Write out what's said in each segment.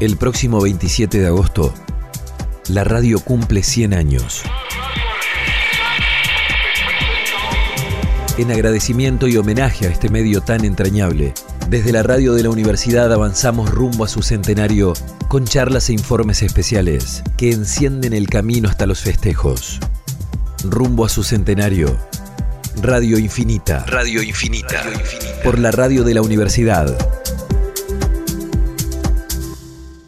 El próximo 27 de agosto, la radio cumple 100 años. En agradecimiento y homenaje a este medio tan entrañable, desde la radio de la universidad avanzamos rumbo a su centenario con charlas e informes especiales que encienden el camino hasta los festejos. Rumbo a su centenario. Radio Infinita. Radio Infinita. Por la radio de la universidad.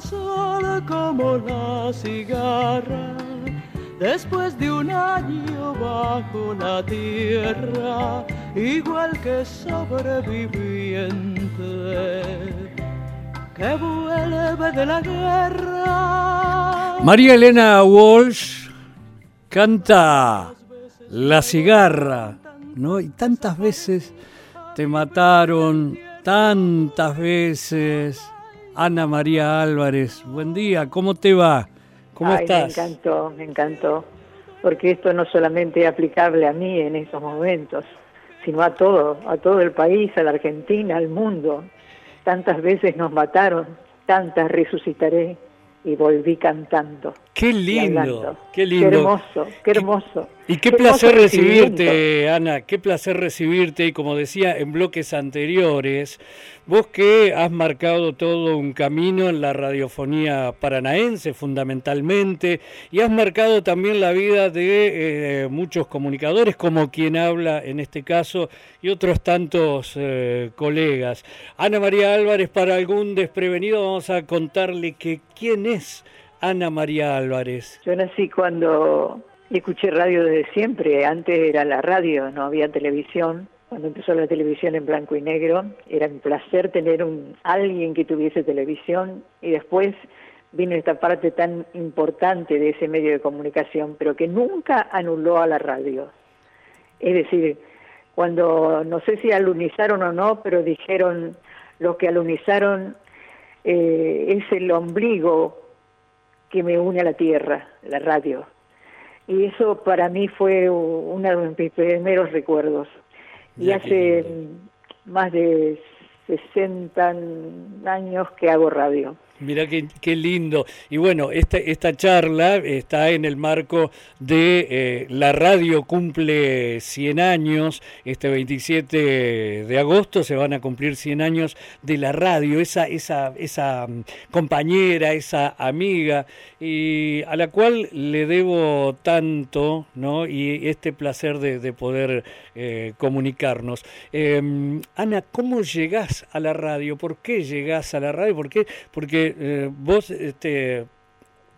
cantando al sol como la cigarra, después de un año bajo la tierra, igual que sobreviviente que vuelve de la guerra. María Elena Walsh canta La cigarra, ¿no? Y tantas veces te mataron, tantas veces Ana María Álvarez. Buen día, ¿cómo te va? ¿Cómo estás? Me encantó, me encantó, porque esto no solamente es aplicable a mí en estos momentos, sino a todo, a todo el país, a la Argentina, al mundo. Tantas veces nos mataron, tantas resucitaré y volví cantando. Qué lindo, qué lindo. Qué hermoso, qué hermoso. Y qué, placer recibirte, Ana, qué placer recibirte. Y como decía en bloques anteriores, vos que has marcado todo un camino en la radiofonía paranaense fundamentalmente, y has marcado también la vida de eh, muchos comunicadores, como quien habla en este caso, y otros tantos eh, colegas. Ana María Álvarez, para algún desprevenido, vamos a contarle que quién es Ana María Álvarez. Yo nací cuando escuché radio desde siempre, antes era la radio, no había televisión. Cuando empezó la televisión en blanco y negro, era un placer tener un alguien que tuviese televisión y después vino esta parte tan importante de ese medio de comunicación, pero que nunca anuló a la radio. Es decir, cuando no sé si alunizaron o no, pero dijeron los que alunizaron eh, es el ombligo que me une a la tierra, la radio. Y eso para mí fue uno de mis primeros recuerdos. Y hace más de 60 años que hago radio. Mira qué, qué, lindo. Y bueno, esta, esta charla está en el marco de eh, la radio cumple 100 años. Este 27 de agosto se van a cumplir 100 años de la radio, esa, esa, esa mm, compañera, esa amiga, y a la cual le debo tanto, ¿no? Y este placer de, poder eh, comunicarnos. Em, Ana, ¿cómo llegás a la radio? ¿Por qué llegás a la radio? ¿Por qué? Porque eh, vos, este,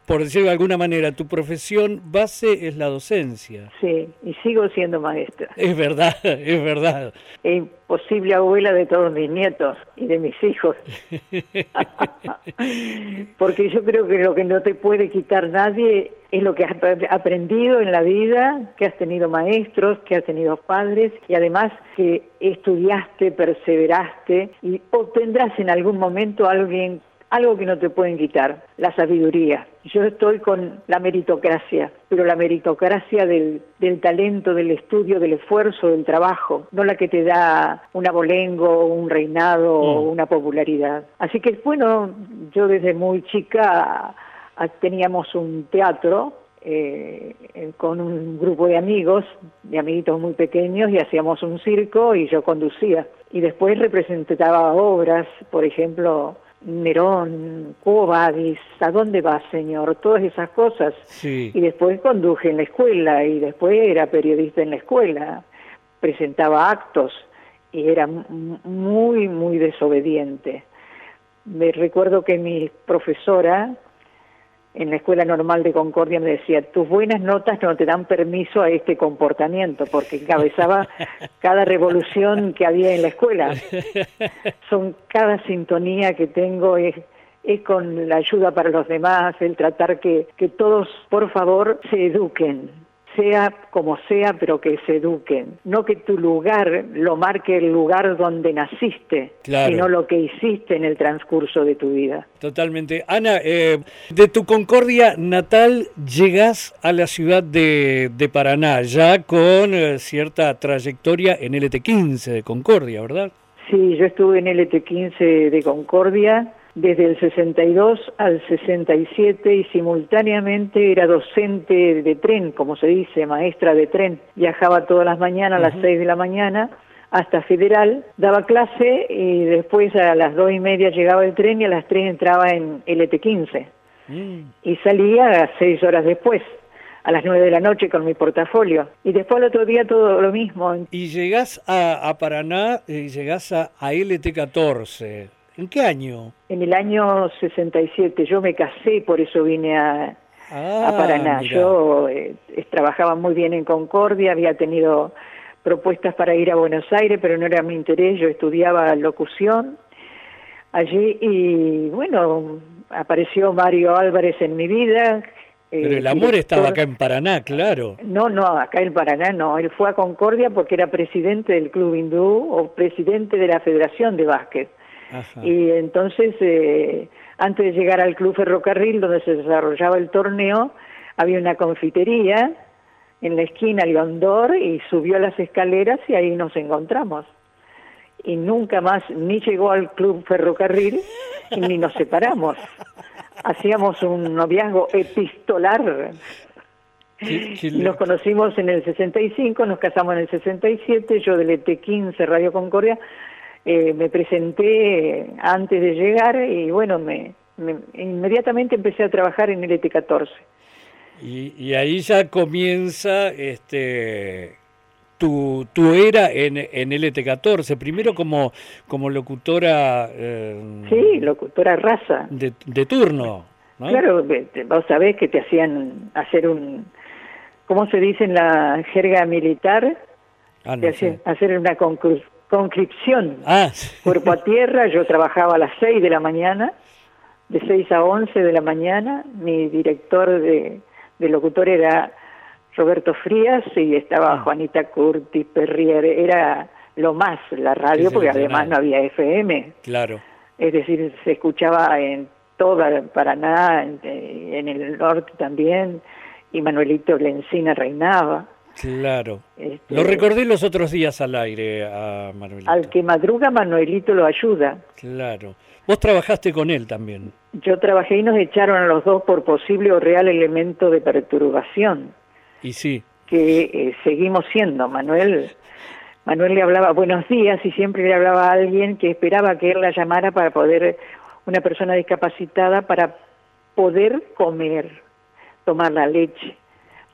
por decirlo de alguna manera, tu profesión base es la docencia. Sí, y sigo siendo maestra. Es verdad, es verdad. Es posible abuela de todos mis nietos y de mis hijos. Porque yo creo que lo que no te puede quitar nadie es lo que has aprendido en la vida, que has tenido maestros, que has tenido padres y además que estudiaste, perseveraste y obtendrás en algún momento alguien algo que no te pueden quitar, la sabiduría. Yo estoy con la meritocracia, pero la meritocracia del, talento, del estudio, del esfuerzo, del trabajo, no la que te da un abolengo, un reinado o mm. una popularidad. Así que, bueno, yo desde muy chica teníamos un teatro eh, con un grupo de amigos, de amiguitos muy pequeños, y hacíamos un circo y yo conducía. Y después representaba obras, por ejemplo, Nerón, Cobadis, ¿a dónde va, señor? Todas esas cosas. Y después conduje en la escuela y después era periodista en la escuela, presentaba actos y era muy, muy desobediente. Me recuerdo que mi profesora en la escuela normal de Concordia me decía, tus buenas notas no te dan permiso a este comportamiento, porque encabezaba cada revolución que había en la escuela. Son cada sintonía que tengo es, es con la ayuda para los demás, el tratar que, que todos, por favor, se eduquen, sea como sea, pero que se eduquen. No que tu lugar lo marque el lugar donde naciste, sino lo que hiciste en el transcurso de tu vida. Totalmente. Ana, eh, de tu Concordia natal llegas a la ciudad de, Paraná, ya con eh, cierta trayectoria en LT15 de Concordia, ¿verdad? Sí, yo estuve en LT15 de Concordia desde el 62 al 67 y simultáneamente era docente de tren, como se dice, maestra de tren. Viajaba todas las mañanas a las 6 de la mañana hasta Federal, daba clase y después a las dos y media llegaba el tren y a las 3 entraba en LT15. Mm. Y salía seis horas después a las 9 de la noche con mi portafolio. Y después al otro día todo lo mismo. Y llegás a, Paraná y llegás a, a LT14. ¿En qué año? En el año 67. Yo me casé por eso vine a, ah, Paraná. Yo eh, trabajaba muy bien en Concordia, había tenido propuestas para ir a Buenos Aires, pero no era mi interés. Yo estudiaba locución allí y bueno, apareció Mario Álvarez en mi vida. Pero el amor estaba acá en Paraná, claro. No, no, acá en Paraná no. Él fue a Concordia porque era presidente del Club Hindú o presidente de la Federación de Básquet. Y entonces, eh, antes de llegar al Club Ferrocarril, donde se desarrollaba el torneo, había una confitería en la esquina Leondor y subió las escaleras y ahí nos encontramos. Y nunca más ni llegó al Club Ferrocarril ni nos separamos. Hacíamos un noviazgo epistolar. Nos conocimos en el 65, nos casamos en el 67, yo del ET15 Radio Concordia eh, me presenté antes de llegar y bueno, me, inmediatamente empecé a trabajar en el ET14. Y, ahí ya comienza este tu, tu era en, en LT14, primero como, como locutora... Eh, sí, locutora raza. De, de turno. Claro, vos sabés que te hacían hacer un... ¿Cómo se dice en la jerga militar? Ah, hacer una conclusión conscripción, ah, cuerpo a tierra, yo trabajaba a las 6 de la mañana, de 6 a 11 de la mañana, mi director de, locutor era Roberto Frías y estaba ah. Juanita Curti, Perrier, era lo más la radio porque además no había FM. Claro. Es decir, se escuchaba en toda Paraná, en, en el norte también, y Manuelito Lencina reinaba. Claro. Este, lo recordé los otros días al aire a Manuelito. Al que madruga, Manuelito lo ayuda. Claro. Vos trabajaste con él también. Yo trabajé y nos echaron a los dos por posible o real elemento de perturbación. Y sí. Que eh, seguimos siendo. Manuel, Manuel le hablaba buenos días y siempre le hablaba a alguien que esperaba que él la llamara para poder, una persona discapacitada, para poder comer, tomar la leche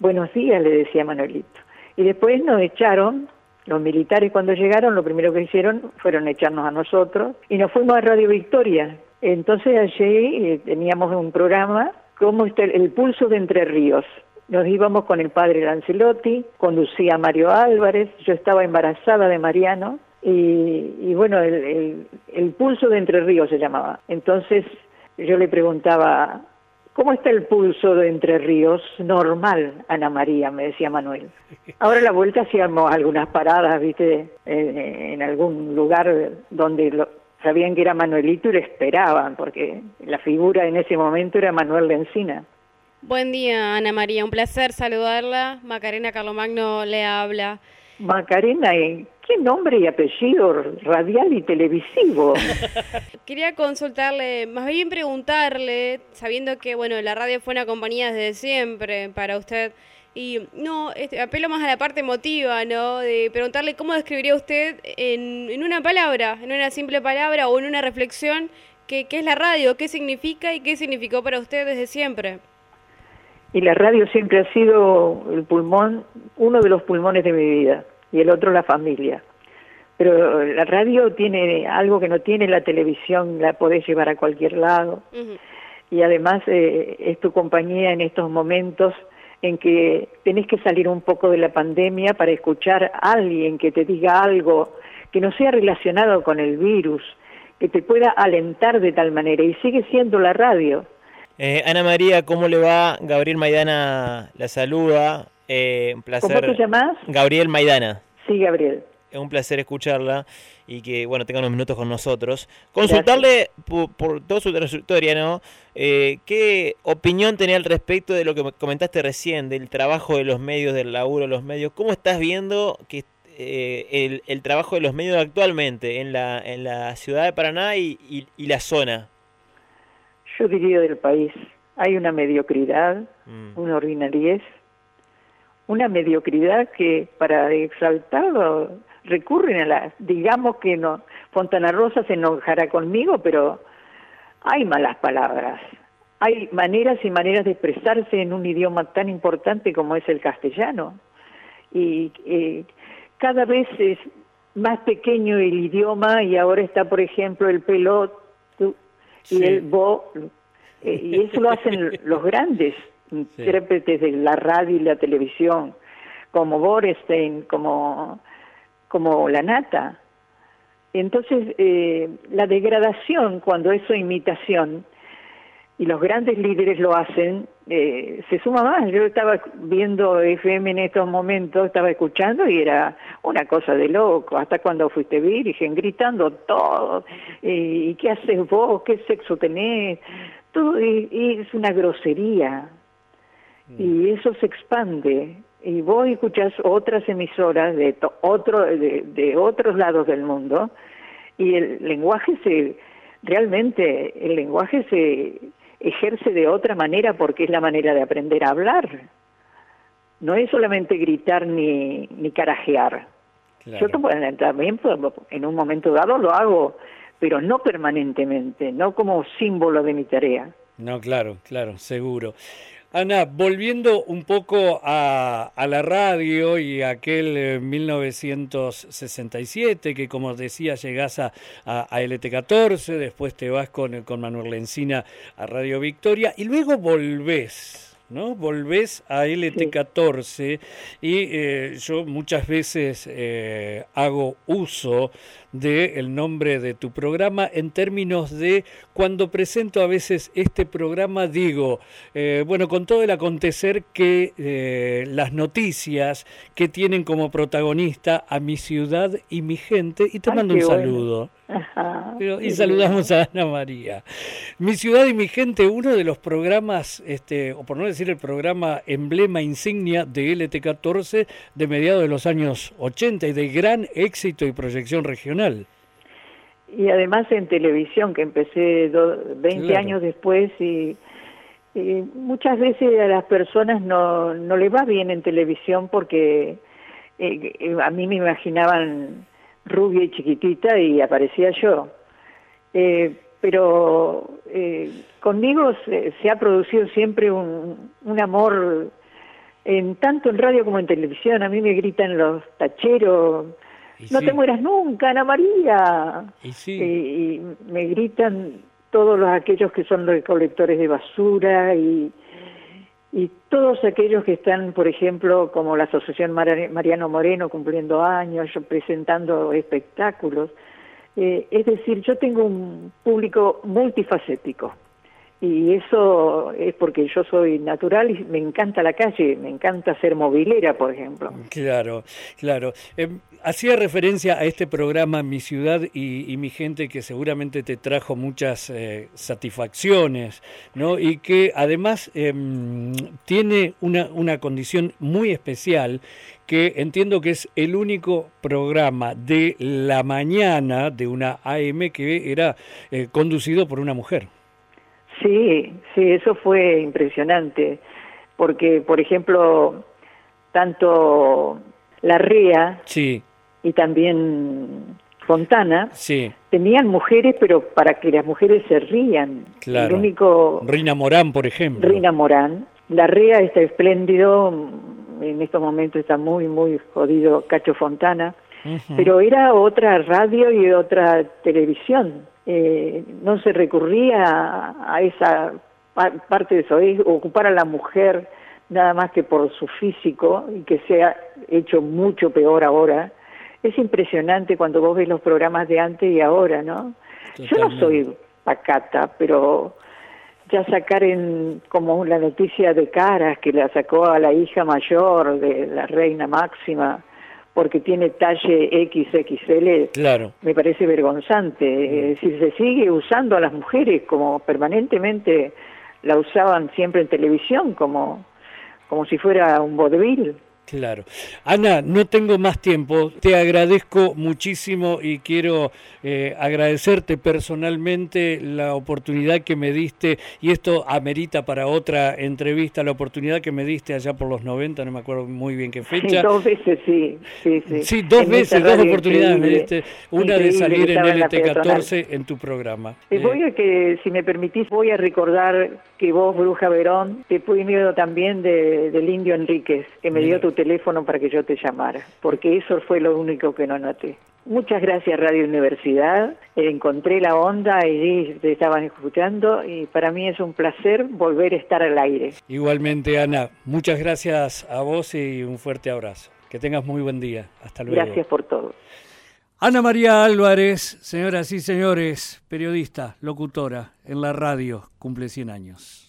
Buenos días, le decía Manuelito. Y después nos echaron, los militares cuando llegaron, lo primero que hicieron fueron echarnos a nosotros y nos fuimos a Radio Victoria. Entonces allí eh, teníamos un programa, como está el, pulso de Entre Ríos. Nos íbamos con el padre Lancelotti, conducía Mario Álvarez, yo estaba embarazada de Mariano y, y bueno, el, el pulso de Entre Ríos se llamaba. Entonces yo le preguntaba ¿Cómo está el pulso de Entre Ríos? Normal, Ana María, me decía Manuel. Ahora la vuelta hacíamos algunas paradas, viste, en, algún lugar donde sabían que era Manuelito y le esperaban, porque la figura en ese momento era Manuel de Encina. Buen día, Ana María, un placer saludarla. Macarena Carlomagno le habla. Macarena, ¿qué nombre y apellido radial y televisivo? Quería consultarle, más bien preguntarle, sabiendo que bueno, la radio fue una compañía desde siempre para usted, y no, este, apelo más a la parte emotiva, ¿no? De preguntarle cómo describiría usted en, en una palabra, en una simple palabra o en una reflexión, qué, qué es la radio, qué significa y qué significó para usted desde siempre. Y la radio siempre ha sido el pulmón, uno de los pulmones de mi vida, y el otro la familia. Pero la radio tiene algo que no tiene la televisión, la podés llevar a cualquier lado. y además eh, es tu compañía en estos momentos en que tenés que salir un poco de la pandemia para escuchar a alguien que te diga algo que no sea relacionado con el virus, que te pueda alentar de tal manera y sigue siendo la radio. Eh, Ana María, ¿cómo le va? Gabriel Maidana la saluda. Eh, un placer. ¿Cómo te llamas? Gabriel Maidana. Sí, Gabriel. Es un placer escucharla y que, bueno, tenga unos minutos con nosotros. Consultarle por, por, toda su trayectoria, ¿no? Eh, ¿Qué opinión tenía al respecto de lo que comentaste recién, del trabajo de los medios, del laburo de los medios? ¿Cómo estás viendo que eh, el, el, trabajo de los medios actualmente en la, en la ciudad de Paraná y, y, la zona? Yo diría del país. Hay una mediocridad, mm. una ordinariez, una mediocridad que para exaltarlo recurren a la, digamos que no, Fontana Rosa se enojará conmigo, pero hay malas palabras. Hay maneras y maneras de expresarse en un idioma tan importante como es el castellano. Y eh, cada vez es más pequeño el idioma y ahora está, por ejemplo, el pelot y el bo, eh, y eso lo hacen los grandes intérpretes de la radio y la televisión, como Borestein, como, como La Nata. Entonces, eh, la degradación, cuando eso imitación, y los grandes líderes lo hacen, eh, se suma más. Yo estaba viendo FM en estos momentos, estaba escuchando y era una cosa de loco. Hasta cuando fuiste virgen, gritando todo. Eh, ¿Y qué haces vos? ¿Qué sexo tenés? Todo y, es una grosería. Mm. Y eso se expande. Y vos escuchás otras emisoras de, otro, de, de otros lados del mundo y el lenguaje se realmente el lenguaje se ejerce de otra manera porque es la manera de aprender a hablar. No es solamente gritar ni, ni carajear. Yo también en un momento dado lo hago, pero no permanentemente, no como símbolo de mi tarea. No, claro, claro, seguro. Ana, volviendo un poco a, la radio y aquel 1967, eh, que como decía llegás a, a, LT14, después te vas con, con Manuel Lencina a Radio Victoria y luego volvés. ¿no? Volvés a LT14 y eh, yo muchas veces eh, hago uso del nombre de tu programa en términos de cuando presento a veces este programa digo, eh, bueno, con todo el acontecer que las noticias que tienen como protagonista a mi ciudad y mi gente y te mando un saludo y saludamos a Ana María. Mi ciudad y mi gente, uno de los programas, este, o por no decir el programa emblema insignia de LT14 de mediados de los años 80 y de gran éxito y proyección regional. Y además en televisión, que empecé 20 años después y, muchas veces a las personas no, no le va bien en televisión porque eh, eh, a mí me imaginaban rubia y chiquitita y aparecía yo. Eh, pero eh, conmigo se, ha producido siempre un, un, amor, en tanto en radio como en televisión. A mí me gritan los tacheros, no te mueras nunca, Ana María. Y, y, me gritan todos los, aquellos que son recolectores de basura y y todos aquellos que están, por ejemplo, como la Asociación Mariano Moreno cumpliendo años, presentando espectáculos. Eh, es decir, yo tengo un público multifacético y eso es porque yo soy natural y me encanta la calle, me encanta ser movilera, por ejemplo. Claro, claro. Em, hacía referencia a este programa Mi Ciudad y, mi gente que seguramente te trajo muchas eh, satisfacciones, ¿no? Y que además em, tiene una, una condición muy especial que entiendo que es el único programa de la mañana de una AM que era eh, conducido por una mujer. Sí, sí, eso fue impresionante, porque, por ejemplo, tanto la REA sí. y también Fontana sí. tenían mujeres, pero para que las mujeres se rían. Claro. El único... Rina Morán, por ejemplo. Rina Morán. La REA está espléndido, en estos momentos está muy, muy jodido Cacho Fontana, pero era otra radio y otra televisión. Eh, no se recurría a, esa parte de eso, es ocupar a la mujer nada más que por su físico y que se ha hecho mucho peor ahora. Es impresionante cuando vos ves los programas de antes y ahora, ¿no? Yo no soy pacata, pero ya sacar en como la noticia de Caras que la sacó a la hija mayor de la reina máxima porque tiene talle XXL, claro. me parece vergonzante. Mm. Decir, se sigue usando a las mujeres como permanentemente la usaban siempre en televisión, como, como si fuera un vodevil. Claro. Ana, no tengo más tiempo. Te agradezco muchísimo y quiero eh, agradecerte personalmente la oportunidad que me diste, y esto amerita para otra entrevista, la oportunidad que me diste allá por los 90, no me acuerdo muy bien qué fecha. dos veces, sí. Sí, sí. dos veces, dos oportunidades me diste. Una de salir en LT14 en tu programa. Eh, voy a que, si me permitís, voy a recordar que vos, Bruja Verón, te fui miedo también de, del Indio Enríquez, que me dio tu teléfono para que yo te llamara, porque eso fue lo único que no noté. Muchas gracias Radio Universidad, encontré la onda y te estaban escuchando y para mí es un placer volver a estar al aire. Igualmente Ana, muchas gracias a vos y un fuerte abrazo. Que tengas muy buen día. Hasta luego. Gracias por todo. Ana María Álvarez, señoras y señores, periodista, locutora en la radio, cumple 100 años.